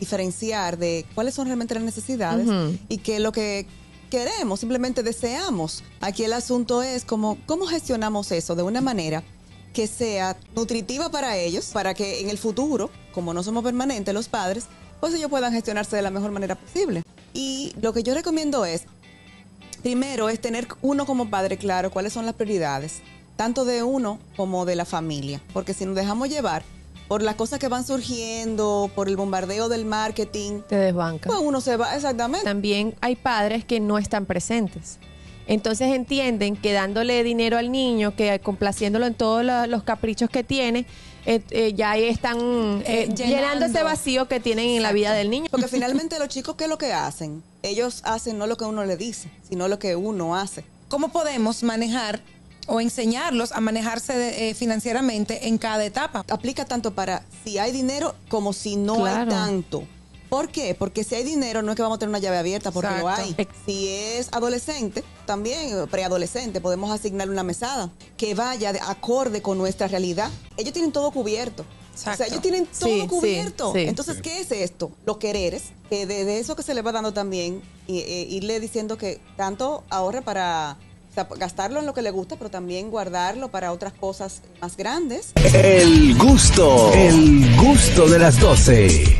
diferenciar de cuáles son realmente las necesidades y que lo que queremos, simplemente deseamos. Aquí el asunto es como, cómo gestionamos eso de una manera que sea nutritiva para ellos, para que en el futuro, como no somos permanentes los padres, pues ellos puedan gestionarse de la mejor manera posible. Y lo que yo recomiendo es, primero, es tener uno como padre claro cuáles son las prioridades, tanto de uno como de la familia, porque si nos dejamos llevar por las cosas que van surgiendo, por el bombardeo del marketing, Te desbanca. pues uno se va, exactamente. También hay padres que no están presentes. Entonces entienden que dándole dinero al niño, que complaciéndolo en todos los caprichos que tiene, eh, eh, ya ahí están eh, Eh, llenando llenando. ese vacío que tienen en la vida del niño. Porque finalmente los chicos, ¿qué es lo que hacen? Ellos hacen no lo que uno le dice, sino lo que uno hace. ¿Cómo podemos manejar o enseñarlos a manejarse de- eh, financieramente en cada etapa? Aplica tanto para si hay dinero como si no Claro. hay tanto. ¿Por qué? Porque si hay dinero no es que vamos a tener una llave abierta, porque lo hay. Si es adolescente, también preadolescente, podemos asignarle una mesada que vaya de acorde con nuestra realidad. Ellos tienen todo cubierto. O sea, ellos tienen todo Sí, cubierto. sí. Entonces, ¿qué es esto? Los quereres, que de, de eso que se le va dando también, y, eh, irle diciendo que tanto ahorre para o sea, gastarlo en lo que le gusta, pero también guardarlo para otras cosas más grandes. El gusto, el gusto de las 12.